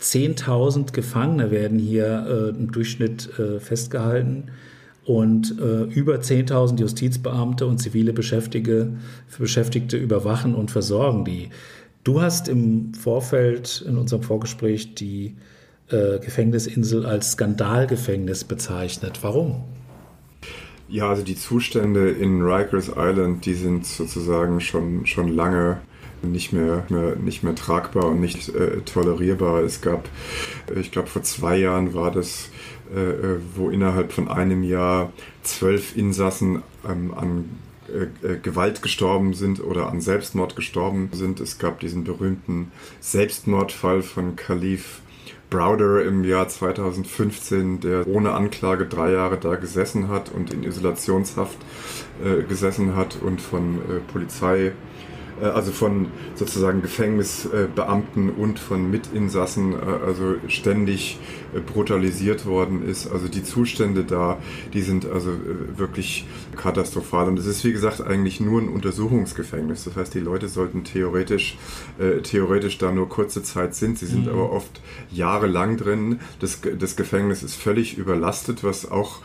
10.000 Gefangene werden hier äh, im Durchschnitt äh, festgehalten und äh, über 10.000 Justizbeamte und zivile Beschäftigte, Beschäftigte überwachen und versorgen die. Du hast im Vorfeld in unserem Vorgespräch die äh, Gefängnisinsel als Skandalgefängnis bezeichnet. Warum? Ja, also die Zustände in Rikers Island, die sind sozusagen schon, schon lange nicht mehr, mehr, nicht mehr tragbar und nicht äh, tolerierbar. Es gab, ich glaube, vor zwei Jahren war das äh, äh, wo innerhalb von einem Jahr zwölf Insassen ähm, an äh, Gewalt gestorben sind oder an Selbstmord gestorben sind. Es gab diesen berühmten Selbstmordfall von Khalif Browder im Jahr 2015, der ohne Anklage drei Jahre da gesessen hat und in Isolationshaft äh, gesessen hat und von äh, Polizei äh, also von sozusagen Gefängnisbeamten und von Mitinsassen, äh, also ständig äh, brutalisiert worden ist. Also die Zustände da, die sind also wirklich katastrophal. Und es ist wie gesagt eigentlich nur ein Untersuchungsgefängnis. Das heißt, die Leute sollten theoretisch, theoretisch da nur kurze Zeit sind. Sie sind mhm. aber oft jahrelang drin. Das, das Gefängnis ist völlig überlastet, was auch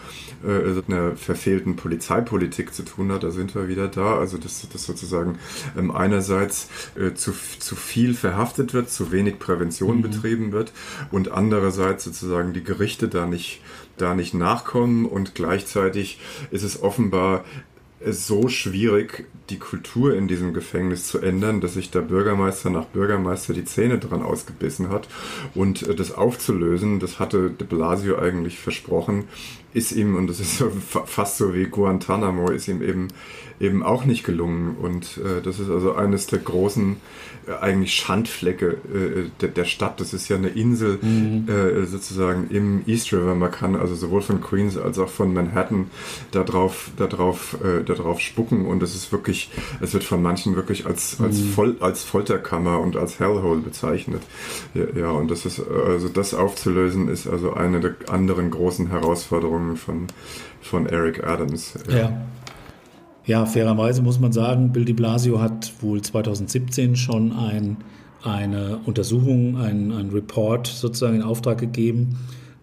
äh, mit einer verfehlten Polizeipolitik zu tun hat. Da sind wir wieder da. Also dass, dass sozusagen ähm, einerseits äh, zu, zu viel verhaftet wird, zu wenig Prävention mhm. betrieben wird und andererseits sozusagen die Gerichte da nicht da nicht nachkommen und gleichzeitig ist es offenbar so schwierig, die Kultur in diesem Gefängnis zu ändern, dass sich der Bürgermeister nach Bürgermeister die Zähne dran ausgebissen hat. Und äh, das aufzulösen, das hatte de Blasio eigentlich versprochen, ist ihm, und das ist fast so wie Guantanamo, ist ihm eben eben auch nicht gelungen. Und äh, das ist also eines der großen äh, eigentlich Schandflecke äh, der, der, Stadt. Das ist ja eine Insel mhm. äh, sozusagen im East River. Man kann also sowohl von Queens als auch von Manhattan darauf darauf äh, darauf spucken und es ist wirklich es wird von manchen wirklich als als mhm. Voll, als Folterkammer und als Hellhole bezeichnet. Ja, ja, und das ist also das aufzulösen ist also eine der anderen großen Herausforderungen von von Eric Adams. ja. Ja. Fairerweise muss man sagen, Bill de Blasio hat wohl 2017 schon ein, eine Untersuchung, ein, ein Report sozusagen in Auftrag gegeben,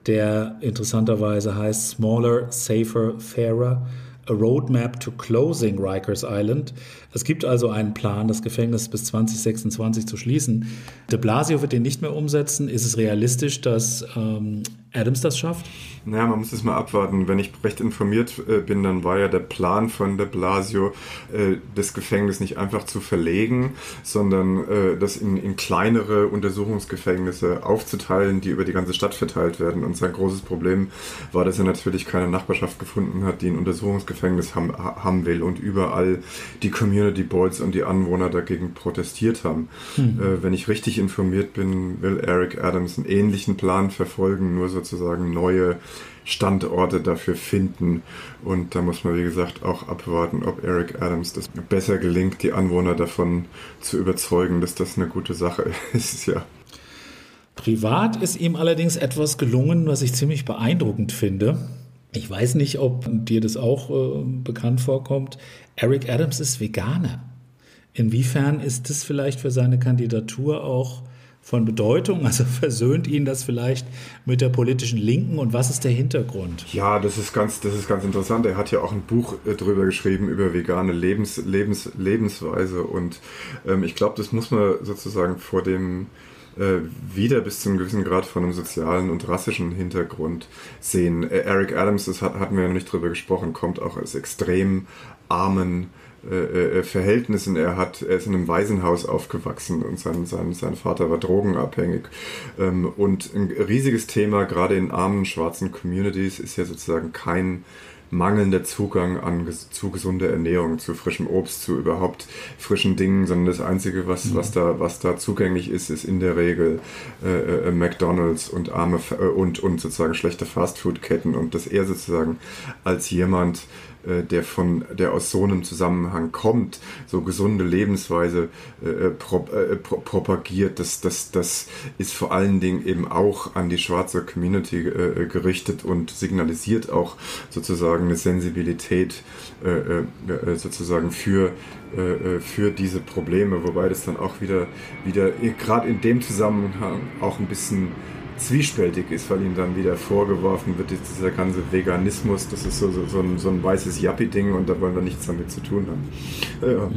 der interessanterweise heißt Smaller, Safer, Fairer. A Roadmap to Closing Rikers Island. Es gibt also einen Plan, das Gefängnis bis 2026 zu schließen. De Blasio wird den nicht mehr umsetzen. Ist es realistisch, dass ähm, Adams das schafft? Naja, man muss es mal abwarten. Wenn ich recht informiert äh, bin, dann war ja der Plan von de Blasio, äh, das Gefängnis nicht einfach zu verlegen, sondern äh, das in, in kleinere Untersuchungsgefängnisse aufzuteilen, die über die ganze Stadt verteilt werden. Und sein großes Problem war, dass er natürlich keine Nachbarschaft gefunden hat, die ein Untersuchungsgefängnis haben, haben will und überall die Community Boards und die Anwohner dagegen protestiert haben. Hm. wenn ich richtig informiert bin, will Eric Adams einen ähnlichen Plan verfolgen, nur so sozusagen neue Standorte dafür finden. Und da muss man, wie gesagt, auch abwarten, ob Eric Adams das besser gelingt, die Anwohner davon zu überzeugen, dass das eine gute Sache ist, ja. Privat ist ihm allerdings etwas gelungen, was ich ziemlich beeindruckend finde. Ich weiß nicht, ob dir das auch äh, bekannt vorkommt. Eric Adams ist Veganer. Inwiefern ist das vielleicht für seine Kandidatur auch von Bedeutung? Also versöhnt ihn das vielleicht mit der politischen Linken und was ist der Hintergrund? Ja, das ist ganz, das ist ganz interessant. Er hat ja auch ein Buch äh, drüber geschrieben über vegane Lebens, Lebens, Lebensweise und ähm, ich glaube, das muss man sozusagen vor dem äh, wieder bis zu einem gewissen Grad von einem sozialen und rassischen Hintergrund sehen. Äh, Eric Adams, das hat, hatten wir ja noch nicht drüber gesprochen, kommt auch aus extrem armen äh, äh, Verhältnissen er hat. Er ist in einem Waisenhaus aufgewachsen und sein, sein, sein Vater war drogenabhängig. Ähm, und ein riesiges Thema, gerade in armen schwarzen Communities, ist ja sozusagen kein mangelnder Zugang an, zu gesunder Ernährung, zu frischem Obst, zu überhaupt frischen Dingen, sondern das Einzige, was, mhm. was, da, was da zugänglich ist, ist in der Regel äh, äh, McDonalds und arme äh, und, und sozusagen schlechte Fastfood-Ketten und dass er sozusagen als jemand äh, der von der aus so einem Zusammenhang kommt, so gesunde Lebensweise äh, pro, äh, pro, propagiert, das, das, das ist vor allen Dingen eben auch an die schwarze Community äh, gerichtet und signalisiert auch sozusagen eine Sensibilität äh, äh, sozusagen für für diese Probleme, wobei das dann auch wieder, wieder gerade in dem Zusammenhang auch ein bisschen zwiespältig ist, weil ihm dann wieder vorgeworfen wird, dieser ganze Veganismus, das ist so, so, so ein, so ein weißes Yappi-Ding und da wollen wir nichts damit zu tun haben. Ja.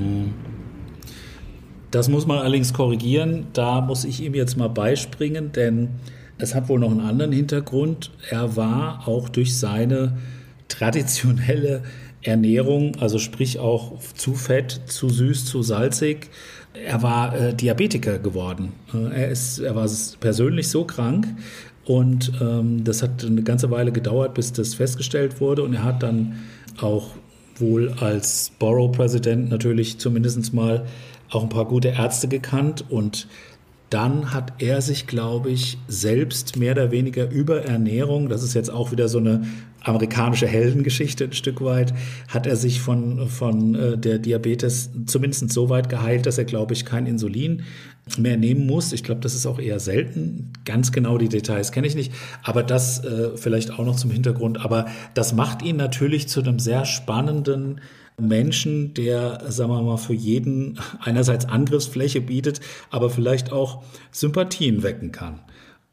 Das muss man allerdings korrigieren. Da muss ich ihm jetzt mal beispringen, denn es hat wohl noch einen anderen Hintergrund. Er war auch durch seine traditionelle Ernährung, also sprich auch zu fett, zu süß, zu salzig, er war äh, Diabetiker geworden. Er, ist, er war persönlich so krank und ähm, das hat eine ganze Weile gedauert, bis das festgestellt wurde. Und er hat dann auch wohl als Borough-Präsident natürlich zumindest mal auch ein paar gute Ärzte gekannt und dann hat er sich, glaube ich, selbst mehr oder weniger über Ernährung, das ist jetzt auch wieder so eine amerikanische Heldengeschichte ein Stück weit, hat er sich von, von äh, der Diabetes zumindest so weit geheilt, dass er, glaube ich, kein Insulin mehr nehmen muss. Ich glaube, das ist auch eher selten. Ganz genau die Details kenne ich nicht, aber das äh, vielleicht auch noch zum Hintergrund. Aber das macht ihn natürlich zu einem sehr spannenden Menschen, der, sagen wir mal, für jeden einerseits Angriffsfläche bietet, aber vielleicht auch Sympathien wecken kann.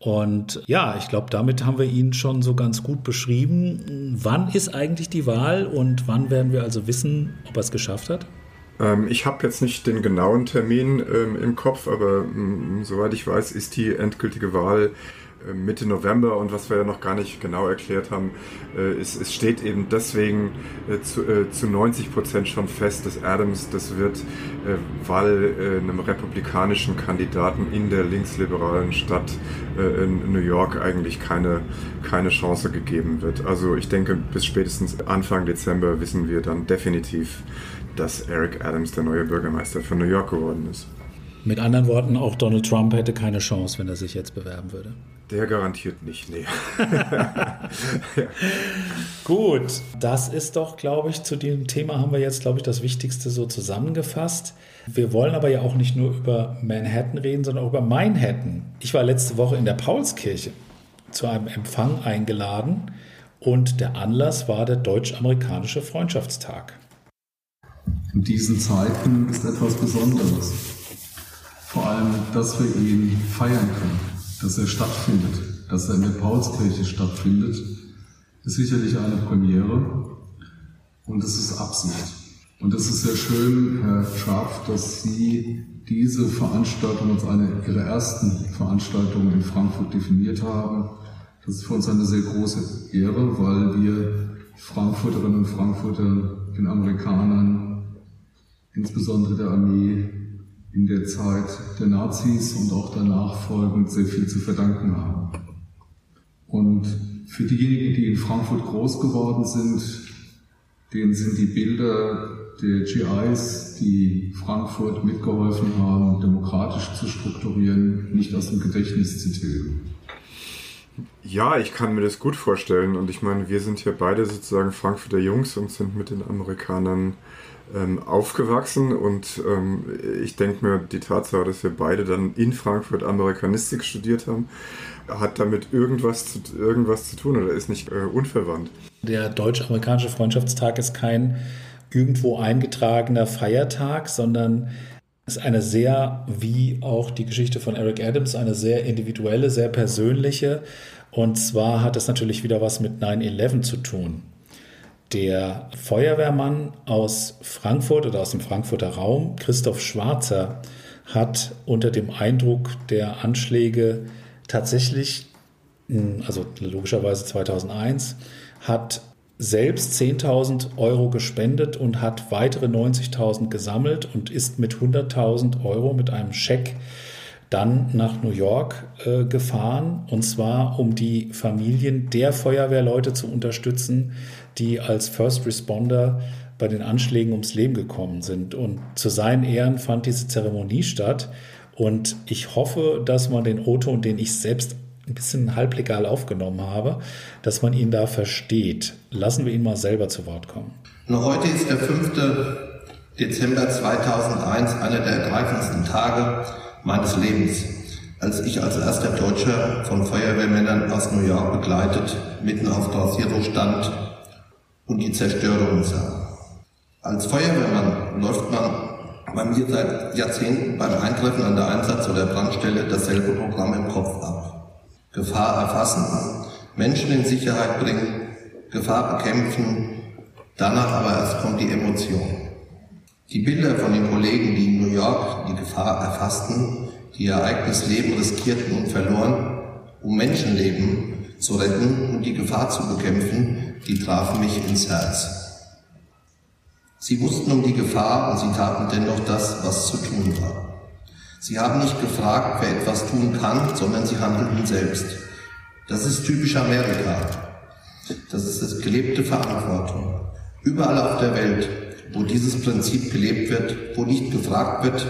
Und ja, ich glaube, damit haben wir ihn schon so ganz gut beschrieben. Wann ist eigentlich die Wahl und wann werden wir also wissen, ob er es geschafft hat? Ähm, ich habe jetzt nicht den genauen Termin ähm, im Kopf, aber mh, soweit ich weiß, ist die endgültige Wahl Mitte November und was wir ja noch gar nicht genau erklärt haben, äh, ist, es steht eben deswegen äh, zu, zu 90 Prozent schon fest, dass Adams das wird, weil einem republikanischen Kandidaten in der linksliberalen Stadt in New York eigentlich keine, keine Chance gegeben wird. Also ich denke, bis spätestens Anfang Dezember wissen wir dann definitiv, dass Eric Adams der neue Bürgermeister von New York geworden ist. Mit anderen Worten, auch Donald Trump hätte keine Chance, wenn er sich jetzt bewerben würde. Der garantiert nicht, nee. Gut, das ist doch, glaube ich, zu dem Thema haben wir jetzt, glaube ich, das Wichtigste so zusammengefasst. Wir wollen aber ja auch nicht nur über Manhattan reden, sondern auch über Manhattan. Ich war letzte Woche in der Paulskirche zu einem Empfang eingeladen und der Anlass war der deutsch-amerikanische Freundschaftstag. In diesen Zeiten ist etwas Besonderes. Vor allem, dass wir ihn feiern können dass er stattfindet, dass er in der Paulskirche stattfindet, ist sicherlich eine Premiere und es ist Absicht. Und es ist sehr schön, Herr Scharf, dass Sie diese Veranstaltung als eine Ihrer ersten Veranstaltungen in Frankfurt definiert haben. Das ist für uns eine sehr große Ehre, weil wir Frankfurterinnen und Frankfurter den Amerikanern, insbesondere der Armee, in der Zeit der Nazis und auch danach folgend sehr viel zu verdanken haben. Und für diejenigen, die in Frankfurt groß geworden sind, denen sind die Bilder der GIs, die Frankfurt mitgeholfen haben, demokratisch zu strukturieren, nicht aus dem Gedächtnis zu tilgen. Ja, ich kann mir das gut vorstellen. Und ich meine, wir sind ja beide sozusagen Frankfurter Jungs und sind mit den Amerikanern ähm, aufgewachsen und ähm, ich denke mir, die Tatsache, dass wir beide dann in Frankfurt Amerikanistik studiert haben, hat damit irgendwas zu, irgendwas zu tun oder ist nicht äh, unverwandt. Der deutsch-amerikanische Freundschaftstag ist kein irgendwo eingetragener Feiertag, sondern ist eine sehr, wie auch die Geschichte von Eric Adams, eine sehr individuelle, sehr persönliche. Und zwar hat es natürlich wieder was mit 9-11 zu tun. Der Feuerwehrmann aus Frankfurt oder aus dem Frankfurter Raum, Christoph Schwarzer, hat unter dem Eindruck der Anschläge tatsächlich, hm, also logischerweise 2001, hat selbst 10.000 Euro gespendet und hat weitere 90.000 gesammelt und ist mit 100.000 Euro mit einem Scheck dann nach New York äh, gefahren und zwar um die Familien der Feuerwehrleute zu unterstützen, die als First Responder bei den Anschlägen ums Leben gekommen sind. Und zu seinen Ehren fand diese Zeremonie statt. Und ich hoffe, dass man den O-Ton, den ich selbst ein bisschen halblegal aufgenommen habe, dass man ihn da versteht. Lassen wir ihn mal selber zu Wort kommen. Nur heute ist der 5. Dezember 2001 einer der ergreifendsten Tage meines Lebens, als ich als erster Deutscher von Feuerwehrmännern aus New York begleitet mitten auf Tor Zero stand und die Zerstörung sah. Als Feuerwehrmann läuft man bei mir seit Jahrzehnten beim Eintreffen an der Einsatz- oder Brandstelle dasselbe Programm im Kopf ab. Gefahr erfassen, Menschen in Sicherheit bringen, Gefahr bekämpfen, danach aber erst kommt die Emotion. Die Bilder von den Kollegen, die in New York die Gefahr erfassten, die ihr eigenes Leben riskierten und verloren, um Menschenleben zu retten und die Gefahr zu bekämpfen, die trafen mich ins Herz. Sie wussten um die Gefahr und sie taten dennoch das, was zu tun war. Sie haben nicht gefragt, wer etwas tun kann, sondern sie handelten selbst. Das ist typisch Amerika. Das ist das gelebte Verantwortung. Überall auf der Welt wo dieses Prinzip gelebt wird, wo nicht gefragt wird,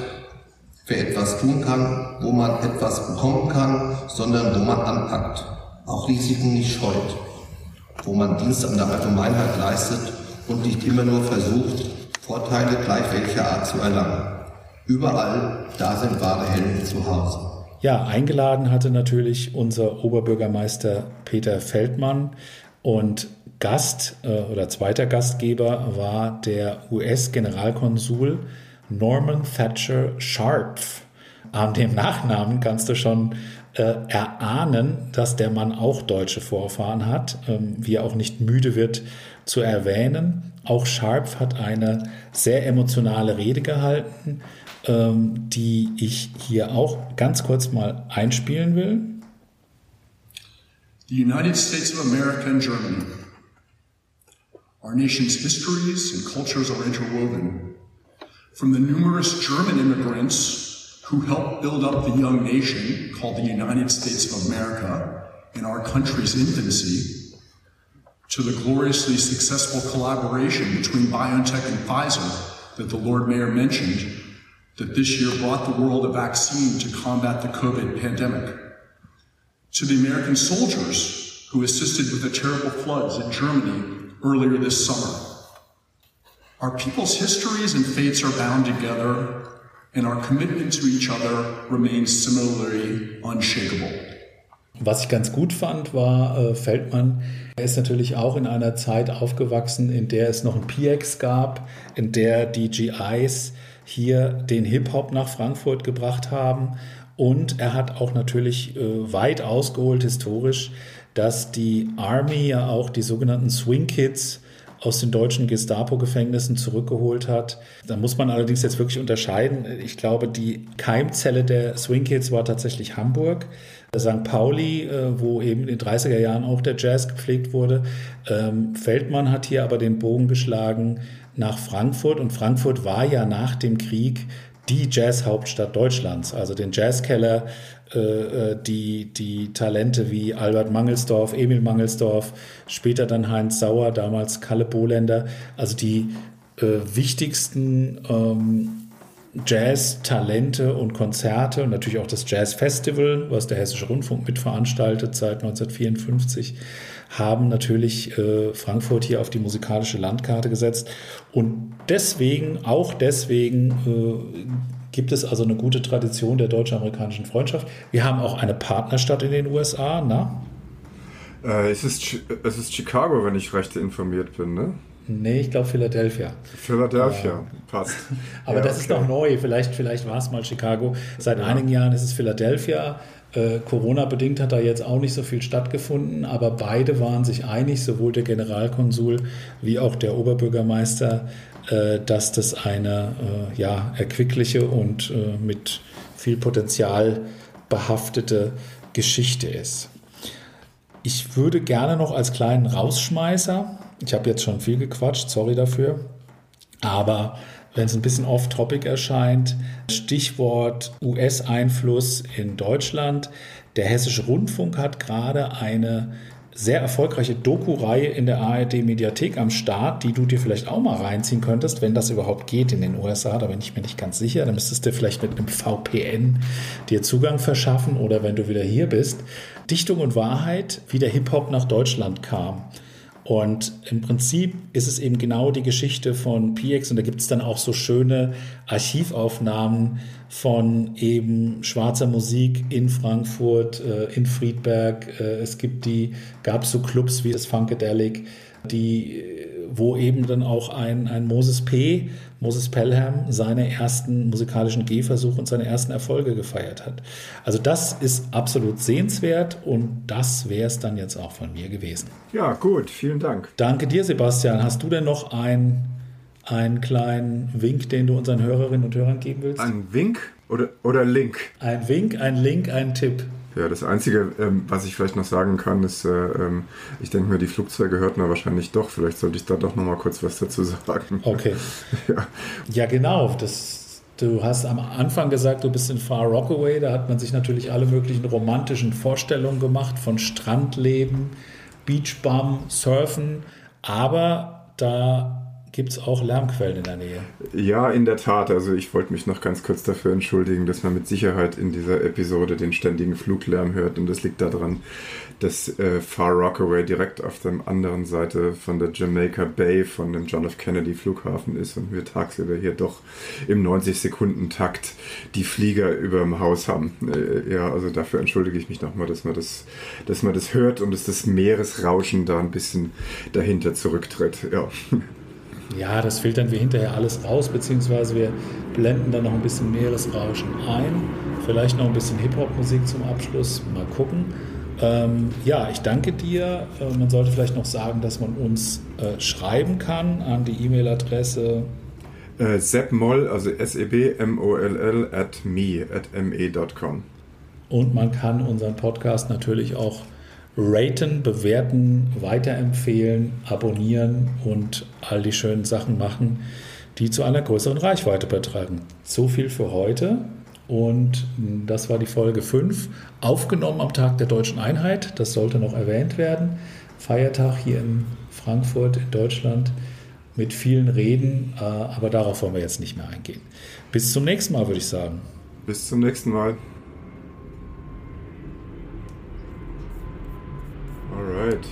wer etwas tun kann, wo man etwas bekommen kann, sondern wo man anpackt, auch Risiken nicht scheut, wo man Dienst an der Allgemeinheit leistet und nicht immer nur versucht, Vorteile gleich welcher Art zu erlangen. Überall, da sind wahre Helden zu Hause. Ja, eingeladen hatte natürlich unser Oberbürgermeister Peter Feldmann und Gast äh, oder zweiter Gastgeber war der US-Generalkonsul Norman Thatcher Sharp. An dem Nachnamen kannst du schon äh, erahnen, dass der Mann auch deutsche Vorfahren hat, ähm, wie er auch nicht müde wird zu erwähnen. Auch Sharp hat eine sehr emotionale Rede gehalten, ähm, die ich hier auch ganz kurz mal einspielen will. The United States of America and Germany Our nation's histories and cultures are interwoven. From the numerous German immigrants who helped build up the young nation called the United States of America in our country's infancy, to the gloriously successful collaboration between BioNTech and Pfizer that the Lord Mayor mentioned, that this year brought the world a vaccine to combat the COVID pandemic. To the American soldiers who assisted with the terrible floods in Germany earlier this summer. Our people's histories and fates are bound together, and our commitment to each other remains similarly unshakable. Was ich ganz gut fand, war äh, Feldmann. Er ist natürlich auch in einer Zeit aufgewachsen, in der es noch ein PX gab, in der die GIs hier den Hip-Hop nach Frankfurt gebracht haben. Und er hat auch natürlich äh, weit ausgeholt historisch dass die Army ja auch die sogenannten Swing Kids aus den deutschen Gestapo-Gefängnissen zurückgeholt hat. Da muss man allerdings jetzt wirklich unterscheiden. Ich glaube, die Keimzelle der Swing Kids war tatsächlich Hamburg. St. Pauli, äh, wo eben in den 30er Jahren auch der Jazz gepflegt wurde. Ähm, Feldmann hat hier aber den Bogen geschlagen nach Frankfurt. Und Frankfurt war ja nach dem Krieg die Jazzhauptstadt Deutschlands. Also den Jazzkeller äh, äh, die, die Talente wie Albert Mangelsdorf, Emil Mangelsdorf, später dann Heinz Sauer, damals Kalle Bohländer, also die äh, wichtigsten ähm, Jazz-Talente und Konzerte und natürlich auch das Jazz-Festival, was der Hessische Rundfunk mitveranstaltet seit 1954, haben natürlich äh, Frankfurt hier auf die musikalische Landkarte gesetzt. Und deswegen, auch deswegen, äh, gibt es also eine gute Tradition der deutsch-amerikanischen Freundschaft. Wir haben auch eine Partnerstadt in den USA, na? Äh, es, ist, es ist Chicago, wenn ich recht informiert bin, ne? Nee, ich glaube Philadelphia. Philadelphia, ja. passt. Aber ja, das okay. ist noch neu. Vielleicht, vielleicht war es mal Chicago. Seit ja. einigen Jahren ist es Philadelphia. Äh, Corona-bedingt hat da jetzt auch nicht so viel stattgefunden, aber beide waren sich einig, sowohl der Generalkonsul wie auch der Oberbürgermeister, äh, dass das eine äh, ja, erquickliche und äh, mit viel Potenzial behaftete Geschichte ist. Ich würde gerne noch als kleinen Rausschmeißer, ich habe jetzt schon viel gequatscht, sorry dafür, aber wenn es ein bisschen off-topic erscheint, Stichwort US-Einfluss in Deutschland. Der Hessische Rundfunk hat gerade eine sehr erfolgreiche Doku-Reihe in der ARD-Mediathek am Start, die du dir vielleicht auch mal reinziehen könntest, wenn das überhaupt geht in den USA. Da bin ich mir nicht ganz sicher. Da müsstest du vielleicht mit einem VPN dir Zugang verschaffen oder wenn du wieder hier bist. Dichtung und Wahrheit, wie der Hip-Hop nach Deutschland kam. Und im Prinzip ist es eben genau die Geschichte von PX und da gibt es dann auch so schöne Archivaufnahmen von eben schwarzer Musik in Frankfurt, äh, in Friedberg. Äh, es gibt die, gab so Clubs wie das Funkadelic, die, wo eben dann auch ein, ein Moses P., Moses Pelham, seine ersten musikalischen Gehversuche und seine ersten Erfolge gefeiert hat. Also das ist absolut sehenswert und das wäre es dann jetzt auch von mir gewesen. Ja, gut, vielen Dank. Danke dir, Sebastian. Hast du denn noch ein einen kleinen Wink, den du unseren Hörerinnen und Hörern geben willst? Ein Wink oder, oder Link? Ein Wink, ein Link, ein Tipp. Ja, das Einzige, ähm, was ich vielleicht noch sagen kann, ist, äh, ähm, ich denke mir, die Flugzeuge hörten wir wahrscheinlich doch. Vielleicht sollte ich da doch noch mal kurz was dazu sagen. Okay. ja. ja, genau. Das, du hast am Anfang gesagt, du bist in Far Rockaway. Da hat man sich natürlich alle möglichen romantischen Vorstellungen gemacht von Strandleben, Beachbum, Surfen. Aber da Gibt es auch Lärmquellen in der Nähe? Ja, in der Tat. Also ich wollte mich noch ganz kurz dafür entschuldigen, dass man mit Sicherheit in dieser Episode den ständigen Fluglärm hört. Und das liegt daran, dass äh, Far Rockaway direkt auf der anderen Seite von der Jamaica Bay, von dem John F. Kennedy Flughafen ist und wir tagsüber hier doch im 90-Sekunden-Takt die Flieger über dem Haus haben. Äh, ja, also dafür entschuldige ich mich nochmal, dass man das, dass man das hört und dass das Meeresrauschen da ein bisschen dahinter zurücktritt. Ja. Ja, das filtern wir hinterher alles raus, beziehungsweise wir blenden dann noch ein bisschen Meeresrauschen ein. Vielleicht noch ein bisschen Hip-Hop-Musik zum Abschluss. Mal gucken. Ähm, ja, ich danke dir. Äh, man sollte vielleicht noch sagen, dass man uns äh, schreiben kann an die E-Mail-Adresse äh, Seppmoll, also S-E-B-M-O-L-L at me, at me.com. Und man kann unseren Podcast natürlich auch raten, bewerten, weiterempfehlen, abonnieren und all die schönen Sachen machen, die zu einer größeren Reichweite beitragen. So viel für heute. Und das war die Folge 5, aufgenommen am Tag der deutschen Einheit. Das sollte noch erwähnt werden. Feiertag hier in Frankfurt in Deutschland mit vielen Reden, äh, aber darauf wollen wir jetzt nicht mehr eingehen. Bis zum nächsten Mal, würde ich sagen. Bis zum nächsten Mal. Alright.